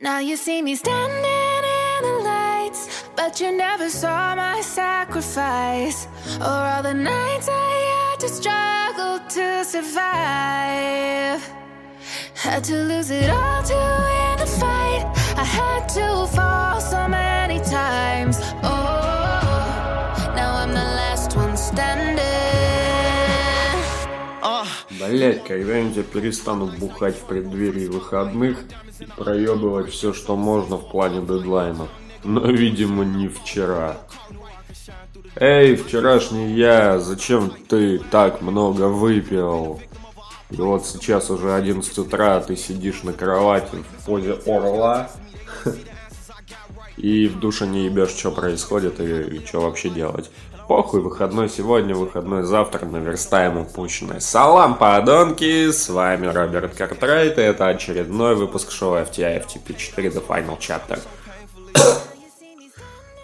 Now you see me standing in the lights, but you never saw my sacrifice or all the nights I had to struggle to survive. Had to lose it all to win the fight. I had to fall so many times. Oh, Блять, когда-нибудь я перестану бухать в преддверии выходных и проебывать все, что можно в плане дедлайнов. Но, видимо, не вчера. Эй, вчерашний я, зачем ты так много выпил? И вот сейчас уже 11 утра, ты сидишь на кровати в позе орла и в душе не ебешь, что происходит и, и что вообще делать. Похуй, выходной сегодня, выходной завтра, наверстаем упущенное. Салам, подонки, с вами Роберт Картрайт, и это очередной выпуск шоу FTI FTP4 The Final Chapter.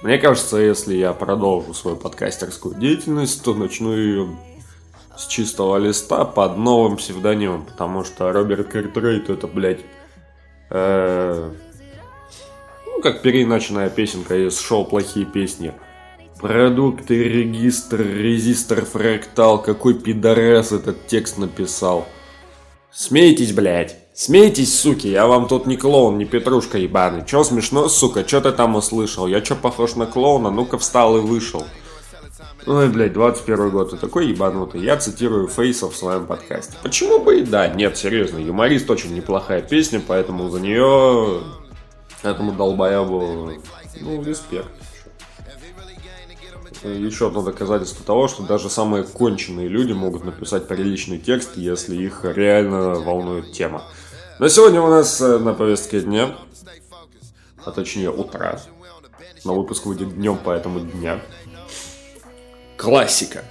Мне кажется, если я продолжу свою подкастерскую деятельность, то начну ее с чистого листа под новым псевдонимом, потому что Роберт Картрайт это, блядь, э, ну, как переиначенная песенка из шоу «Плохие песни». Продукты, регистр, резистор, фрактал. Какой пидорас этот текст написал. Смейтесь, блядь. Смейтесь, суки, я вам тут не клоун, не петрушка ебаный. Чё смешно, сука, чё ты там услышал? Я чё похож на клоуна? Ну-ка встал и вышел. Ой, блядь, 21 год, ты такой ебанутый. Я цитирую Фейса в своем подкасте. Почему бы и да? Нет, серьезно, юморист очень неплохая песня, поэтому за нее этому долбоебу, ну, респект. Еще одно доказательство того, что даже самые конченые люди могут написать приличный текст, если их реально волнует тема. Но сегодня у нас э, на повестке дня, а точнее утра, на выпуск выйдет днем, поэтому дня. Классика.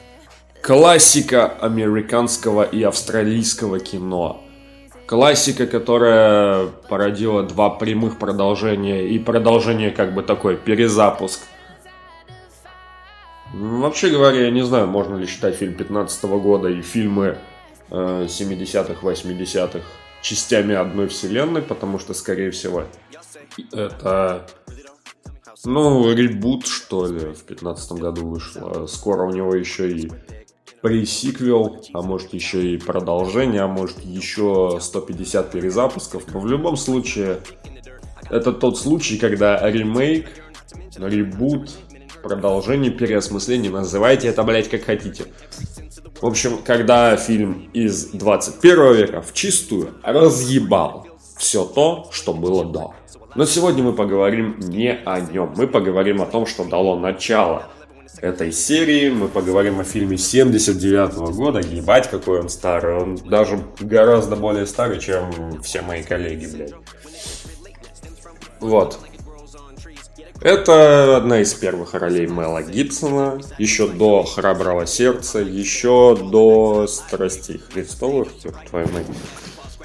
Классика американского и австралийского кино. Классика, которая породила два прямых продолжения и продолжение как бы такой перезапуск Вообще говоря, я не знаю, можно ли считать фильм 15 года и фильмы э, 70-х, 80-х частями одной вселенной, потому что, скорее всего, это, ну, ребут, что ли, в 15 году вышло. Скоро у него еще и пресиквел, а может еще и продолжение, а может еще 150 перезапусков. Но в любом случае, это тот случай, когда ремейк, ребут продолжение, переосмысление, называйте это, блядь, как хотите. В общем, когда фильм из 21 века в чистую разъебал все то, что было до. Но сегодня мы поговорим не о нем, мы поговорим о том, что дало начало этой серии. Мы поговорим о фильме 79 -го года. Ебать, какой он старый. Он даже гораздо более старый, чем все мои коллеги, блядь. Вот. Это одна из первых ролей Мела Гибсона, еще до «Храброго сердца», еще до «Страстей Христовых», твою мать.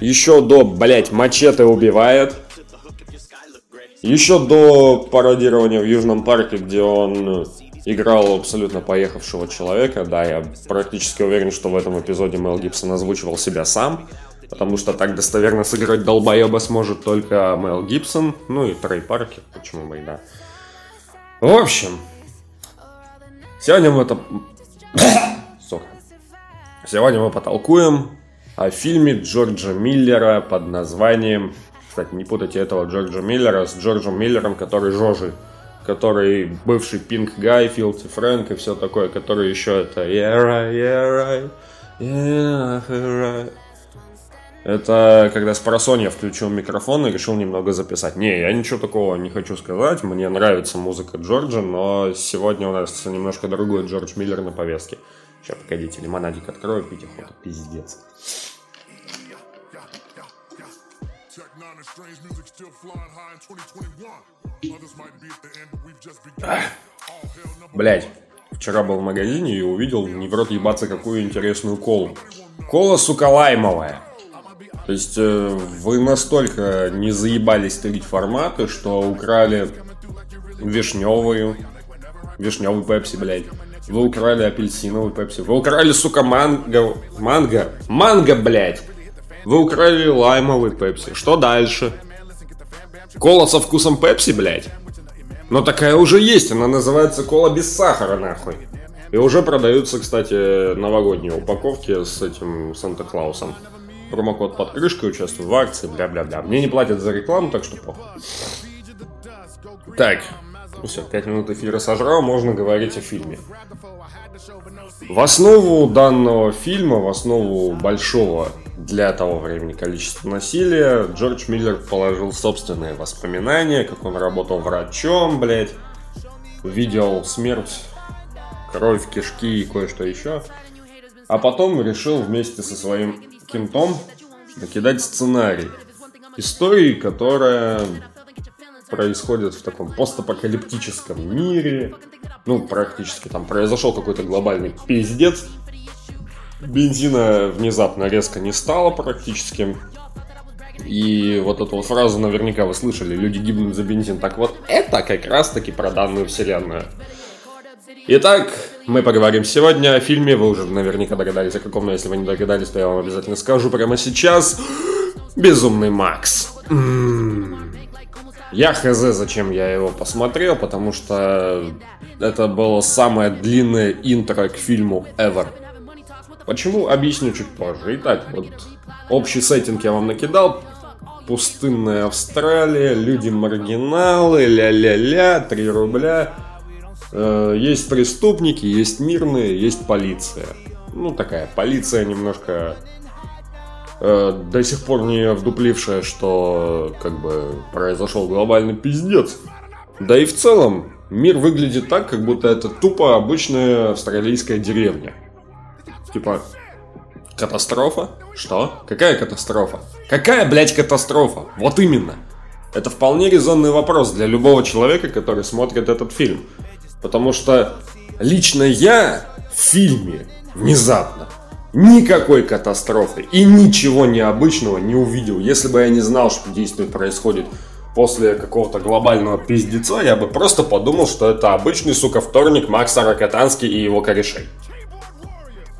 Еще до, блять, «Мачете убивает», еще до пародирования в Южном парке, где он играл абсолютно поехавшего человека. Да, я практически уверен, что в этом эпизоде Мел Гибсон озвучивал себя сам. Потому что так достоверно сыграть долбоеба сможет только Мел Гибсон. Ну и Трей Паркер, почему бы и да. В общем, сегодня мы это... Сука. Сегодня мы потолкуем о фильме Джорджа Миллера под названием... Кстати, не путайте этого Джорджа Миллера с Джорджем Миллером, который Жожи, который бывший Пинк Гай, Филти Фрэнк и все такое, который еще это... Yeah, right, yeah, right, yeah, right. Это когда с просонья включил микрофон и решил немного записать. Не, я ничего такого не хочу сказать. Мне нравится музыка Джорджа, но сегодня у нас немножко другой Джордж Миллер на повестке. Сейчас, погодите, лимонадик открою, пить охота, пиздец. Блять, вчера был в магазине и увидел не в рот ебаться какую интересную колу. Кола, сука, лаймовая. То есть э, вы настолько не заебались тырить форматы, что украли вишневую, вишневый пепси, блядь. Вы украли апельсиновый пепси. Вы украли, сука, манго, манго, манго, блядь. Вы украли лаймовый пепси. Что дальше? Кола со вкусом пепси, блядь? Но такая уже есть, она называется кола без сахара, нахуй. И уже продаются, кстати, новогодние упаковки с этим Санта-Клаусом. Промокод под крышкой, участвую в акции, бля-бля-бля. Мне не платят за рекламу, так что похуй. Так, ну все, 5 минут эфира сожрал, можно говорить о фильме. В основу данного фильма, в основу большого для того времени количества насилия, Джордж Миллер положил собственные воспоминания, как он работал врачом, блядь, видел смерть, кровь, кишки и кое-что еще. А потом решил вместе со своим кентом накидать сценарий. Истории, которая происходит в таком постапокалиптическом мире. Ну, практически там произошел какой-то глобальный пиздец. Бензина внезапно резко не стало практически. И вот эту вот фразу наверняка вы слышали, люди гибнут за бензин. Так вот, это как раз таки про данную вселенную. Итак, мы поговорим сегодня о фильме, вы уже наверняка догадались о каком, но если вы не догадались, то я вам обязательно скажу прямо сейчас. Безумный Макс. Я хз, зачем я его посмотрел, потому что это было самое длинное интро к фильму ever. Почему, объясню чуть позже. Итак, вот общий сеттинг я вам накидал. Пустынная Австралия, люди-маргиналы, ля-ля-ля, 3 рубля. Э, есть преступники, есть мирные, есть полиция. Ну, такая полиция немножко э, до сих пор не вдуплившая, что как бы произошел глобальный пиздец. Да и в целом мир выглядит так, как будто это тупо обычная австралийская деревня. Типа, катастрофа? Что? Какая катастрофа? Какая, блядь, катастрофа? Вот именно. Это вполне резонный вопрос для любого человека, который смотрит этот фильм. Потому что лично я в фильме внезапно никакой катастрофы и ничего необычного не увидел. Если бы я не знал, что действие происходит после какого-то глобального пиздеца, я бы просто подумал, что это обычный, сука, вторник Макса Рокотанский и его корешей.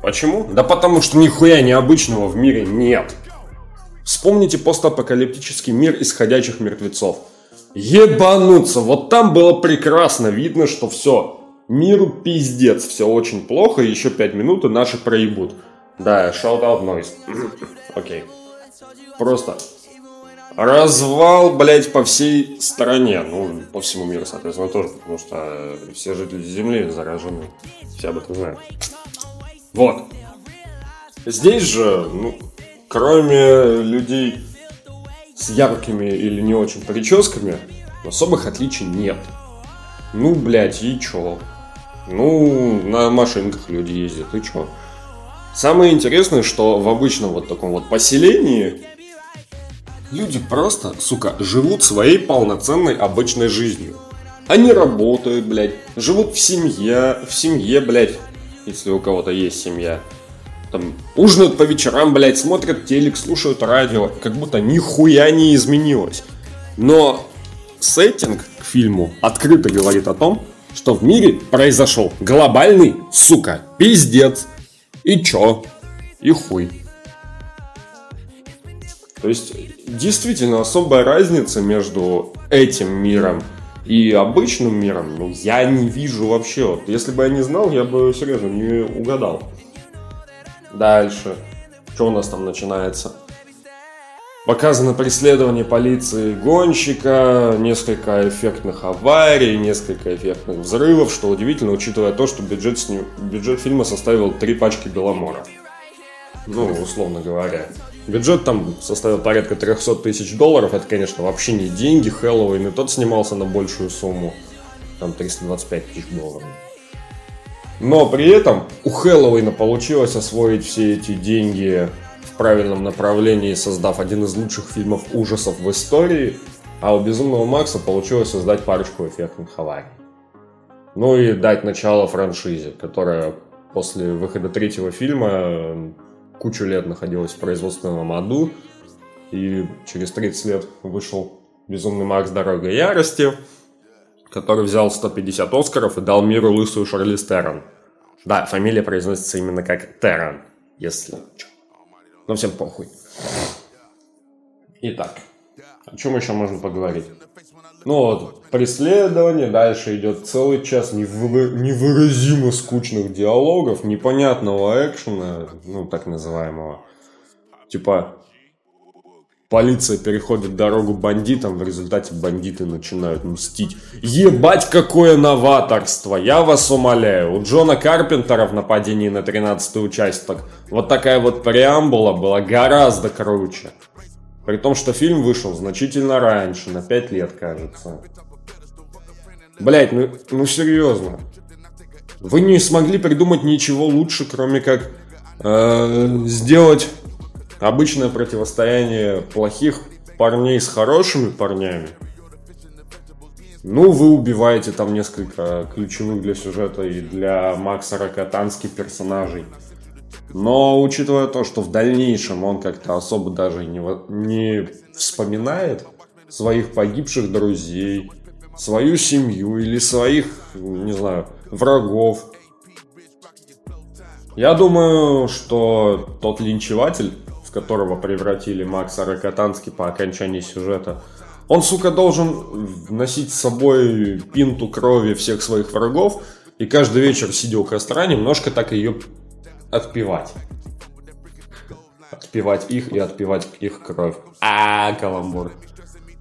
Почему? Да потому что нихуя необычного в мире нет. Вспомните постапокалиптический мир исходящих мертвецов. Ебануться, вот там было прекрасно видно, что все, миру пиздец, все очень плохо, еще пять минут и наши проебут. Да, shout out noise. Окей. Просто развал, блять, по всей стране. Ну, по всему миру, соответственно, тоже, потому что все жители Земли заражены. Все об этом знают. Вот. Здесь же, ну, кроме людей с яркими или не очень прическами, особых отличий нет. Ну, блядь, и чё? Ну, на машинках люди ездят, и чё? Самое интересное, что в обычном вот таком вот поселении люди просто, сука, живут своей полноценной обычной жизнью. Они работают, блядь, живут в семье, в семье, блядь, если у кого-то есть семья. Там ужинают по вечерам, блядь, смотрят телек, слушают радио, как будто нихуя не изменилось. Но сеттинг к фильму открыто говорит о том, что в мире произошел глобальный, сука, пиздец. И чё? И хуй. То есть, действительно, особая разница между этим миром и обычным миром, ну, я не вижу вообще. Вот, если бы я не знал, я бы серьезно не угадал. Дальше. Что у нас там начинается? Показано преследование полиции гонщика, несколько эффектных аварий, несколько эффектных взрывов, что удивительно, учитывая то, что бюджет, сни... бюджет фильма составил три пачки Беломора. Ну, условно говоря. Бюджет там составил порядка 300 тысяч долларов. Это, конечно, вообще не деньги. Хэллоуин и тот снимался на большую сумму. Там 325 тысяч долларов. Но при этом у Хэллоуина получилось освоить все эти деньги в правильном направлении, создав один из лучших фильмов ужасов в истории, а у Безумного Макса получилось создать парочку эффектных аварий. Ну и дать начало франшизе, которая после выхода третьего фильма кучу лет находилась в производственном аду, и через 30 лет вышел Безумный Макс. Дорога ярости, который взял 150 Оскаров и дал миру лысую Шарлиз Террон. Да, фамилия произносится именно как Террон, если... Но всем похуй. Итак, О чем еще можно поговорить? Ну вот, преследование, дальше идет целый час невы- невыразимо скучных диалогов, непонятного экшена, ну так называемого. Типа, полиция переходит дорогу бандитам, в результате бандиты начинают мстить. Ебать, какое новаторство! Я вас умоляю, у Джона Карпентера в нападении на 13 участок вот такая вот преамбула была гораздо круче. При том, что фильм вышел значительно раньше, на 5 лет, кажется. Блять, ну, ну серьезно. Вы не смогли придумать ничего лучше, кроме как э, сделать обычное противостояние плохих парней с хорошими парнями. Ну, вы убиваете там несколько ключевых для сюжета и для Макса Рокотански персонажей. Но учитывая то, что в дальнейшем он как-то особо даже не, не вспоминает своих погибших друзей, свою семью или своих, не знаю, врагов. Я думаю, что тот линчеватель, которого превратили Макса Рокотански по окончании сюжета, он, сука, должен носить с собой пинту крови всех своих врагов и каждый вечер, сидя у костра, немножко так ее отпивать. Отпивать их и отпивать их кровь. А, каламбур.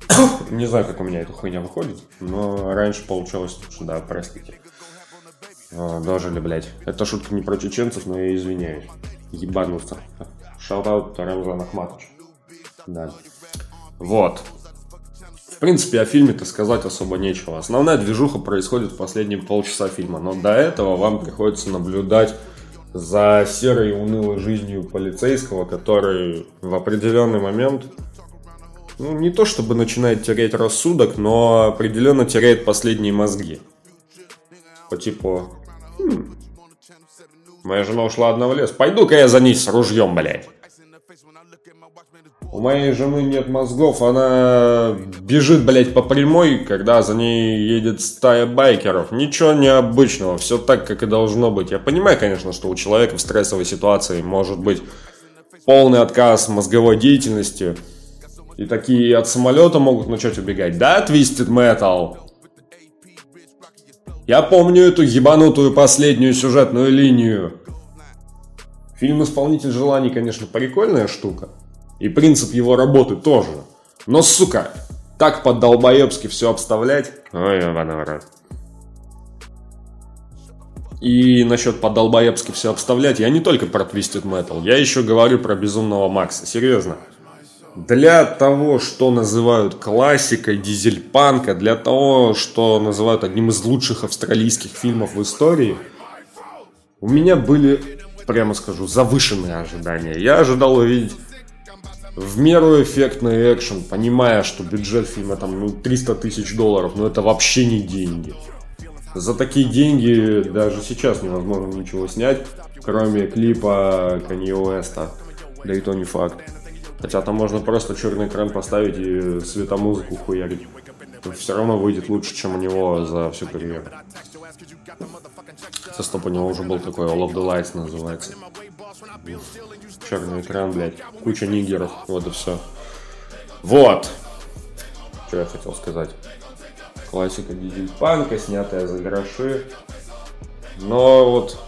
Не знаю, как у меня эта хуйня выходит, но раньше получалось лучше, да, простите. А, дожили, блядь. Это шутка не про чеченцев, но я извиняюсь. Ебануться. Шаутаут Рамзан Ахматович. Да. Вот. В принципе, о фильме-то сказать особо нечего. Основная движуха происходит в последние полчаса фильма, но до этого вам приходится наблюдать за серой и унылой жизнью полицейского, который в определенный момент, ну, не то чтобы начинает терять рассудок, но определенно теряет последние мозги. По типу, моя жена ушла одна в лес, пойду-ка я за ней с ружьем, блядь. У моей жены нет мозгов, она бежит, блядь, по прямой, когда за ней едет стая байкеров. Ничего необычного, все так, как и должно быть. Я понимаю, конечно, что у человека в стрессовой ситуации может быть полный отказ мозговой деятельности. И такие от самолета могут начать убегать. Да, Twisted Metal? Я помню эту ебанутую последнюю сюжетную линию. Фильм «Исполнитель желаний», конечно, прикольная штука. И принцип его работы тоже. Но, сука, так по-долбоебски все обставлять. Ой, ебаный И насчет по-долбоебски все обставлять, я не только про Twisted Metal, я еще говорю про Безумного Макса, серьезно. Для того, что называют классикой дизельпанка, для того, что называют одним из лучших австралийских фильмов в истории, у меня были, прямо скажу, завышенные ожидания. Я ожидал увидеть в меру эффектный экшен, понимая, что бюджет фильма там ну, 300 тысяч долларов, но это вообще не деньги. За такие деньги даже сейчас невозможно ничего снять, кроме клипа Kanye Уэста. Да и то не факт. Хотя там можно просто черный экран поставить и светомузыку хуярить. Все равно выйдет лучше, чем у него за всю карьеру. Со стоп у него уже был такой All of the Lights называется. Черный экран, блядь. Куча нигеров. Вот и все. Вот. Что я хотел сказать. Классика дизель-панка, снятая за гроши. Но вот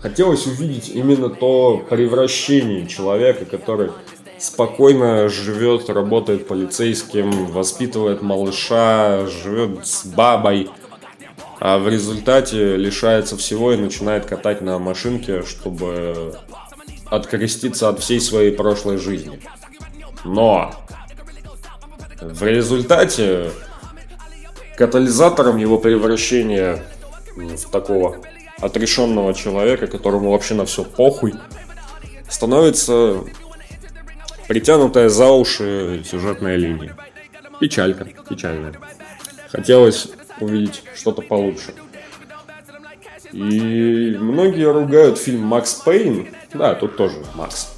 хотелось увидеть именно то превращение человека, который спокойно живет, работает полицейским, воспитывает малыша, живет с бабой, а в результате лишается всего и начинает катать на машинке, чтобы откреститься от всей своей прошлой жизни. Но в результате катализатором его превращения в такого отрешенного человека, которому вообще на все похуй, становится притянутая за уши сюжетная линия. Печалька, печальная. Хотелось увидеть что-то получше. И многие ругают фильм «Макс Пейн», да, тут тоже Макс,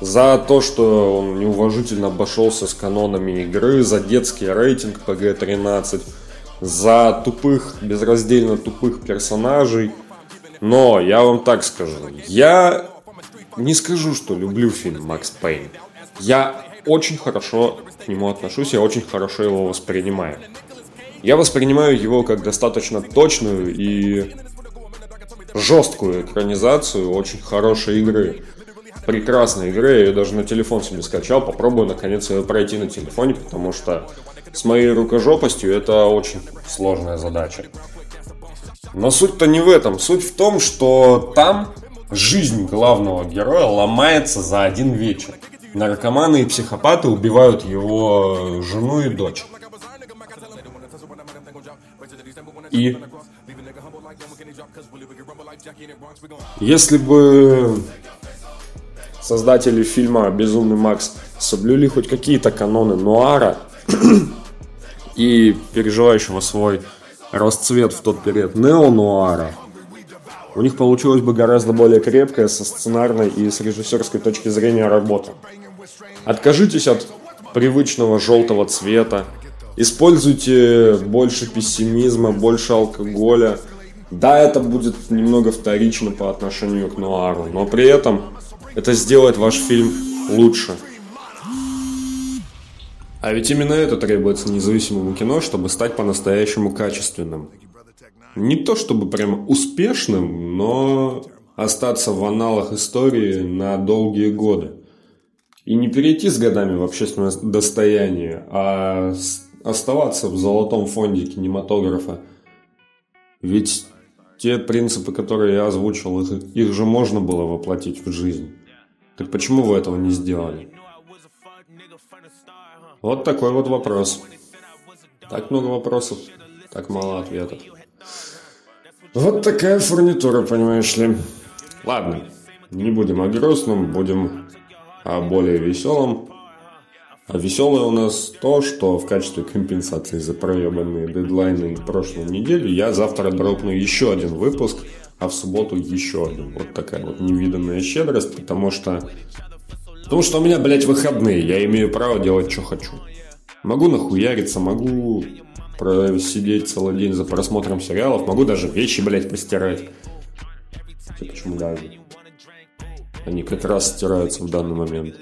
за то, что он неуважительно обошелся с канонами игры, за детский рейтинг PG-13, за тупых, безраздельно тупых персонажей. Но я вам так скажу, я не скажу, что люблю фильм «Макс Пейн». Я очень хорошо к нему отношусь, я очень хорошо его воспринимаю. Я воспринимаю его как достаточно точную и жесткую экранизацию очень хорошей игры. Прекрасной игры, я ее даже на телефон себе скачал, попробую наконец ее пройти на телефоне, потому что с моей рукожопостью это очень сложная задача. Но суть-то не в этом. Суть в том, что там жизнь главного героя ломается за один вечер. Наркоманы и психопаты убивают его жену и дочь. И если бы создатели фильма «Безумный Макс» соблюли хоть какие-то каноны нуара и переживающего свой расцвет в тот период нео-нуара, у них получилась бы гораздо более крепкая со сценарной и с режиссерской точки зрения работа. Откажитесь от привычного желтого цвета, используйте больше пессимизма, больше алкоголя. Да, это будет немного вторично по отношению к нуару, но при этом это сделает ваш фильм лучше. А ведь именно это требуется независимому кино, чтобы стать по-настоящему качественным. Не то чтобы прям успешным, но остаться в аналах истории на долгие годы. И не перейти с годами в общественное достояние, а оставаться в золотом фонде кинематографа. Ведь те принципы, которые я озвучил, их, их же можно было воплотить в жизнь. Так почему вы этого не сделали? Вот такой вот вопрос. Так много вопросов, так мало ответов. Вот такая фурнитура, понимаешь ли. Ладно, не будем о грустном, будем о более веселом. А веселое у нас то, что в качестве компенсации за проебанные дедлайны прошлой недели я завтра дропну еще один выпуск, а в субботу еще один. Вот такая вот невиданная щедрость, потому что... Потому что у меня, блядь, выходные, я имею право делать, что хочу. Могу нахуяриться, могу просидеть целый день за просмотром сериалов, могу даже вещи, блядь, постирать. Хотя почему даже? Они как раз стираются в данный момент.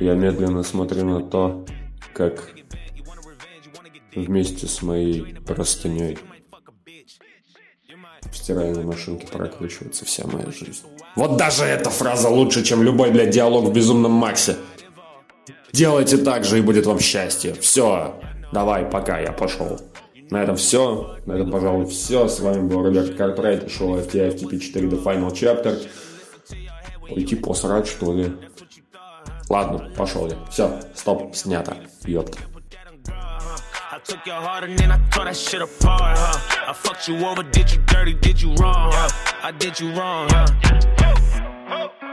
Я медленно смотрю на то, как вместе с моей простыней в стиральной машинке прокручивается вся моя жизнь. Вот даже эта фраза лучше, чем любой, блядь, диалог в «Безумном Максе». Делайте так же, и будет вам счастье. Все, давай, пока, я пошел. На этом все. На этом, пожалуй, все. С вами был Роберт Картрайт шоу FTF TP4 The Final Chapter. Пойти посрать, что ли? Ладно, пошел я. Все, стоп, снято. Ёпта. Took your heart and then I tore that shit apart, huh? I fucked you over, did you dirty, did you wrong, huh? I did you wrong, huh?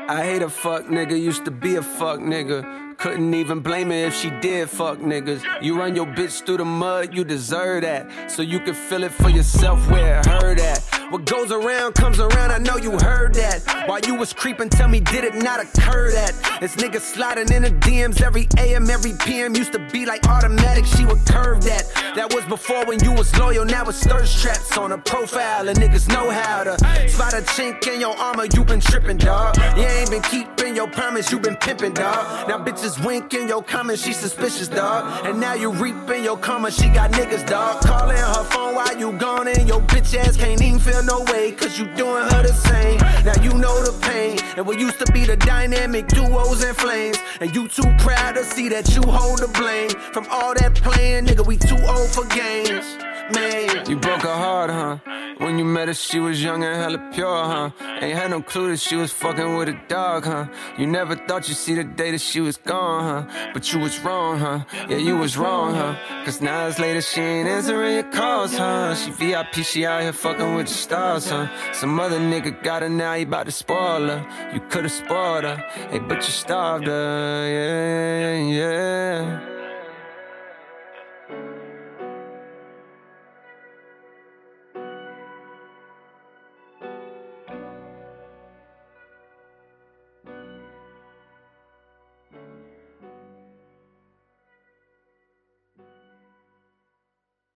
I hate a fuck nigga, used to be a fuck nigga. Couldn't even blame her if she did fuck niggas. You run your bitch through the mud, you deserve that. So you can feel it for yourself where it hurt at. What goes around comes around, I know you heard that. While you was creeping, tell me, did it not occur that? This nigga sliding in the DMs every AM, every PM. Used to be like automatic, she would curve that. That was before when you was loyal, now it's thirst traps on a profile. And niggas know how to spot a chink in your armor, you been tripping, dog. You ain't been keeping your promise, you been pimping, dog. Now bitches winking your comments, she suspicious, dog. And now you reaping your karma, she got niggas, dog. Calling her phone while you gone, and your bitch ass can't even feel no way, cause you doing her the same. Now you know the pain, and what used to be the dynamic duos and flames. And you too proud to see that you hold the blame. From all that playing, nigga, we too old for games. Man, you broke her heart, huh? When you met her, she was young and hella pure, huh? Ain't had no clue that she was fucking with a dog, huh? You never thought you'd see the day that she was gone, huh? But you was wrong, huh? Yeah, you was wrong, huh? Cause now it's later, she ain't answering your calls, huh? She VIP, she out here fucking with the stars, huh? Some other nigga got her now, he about to spoil her. You could've spoiled her, hey, but you starved her, yeah, yeah.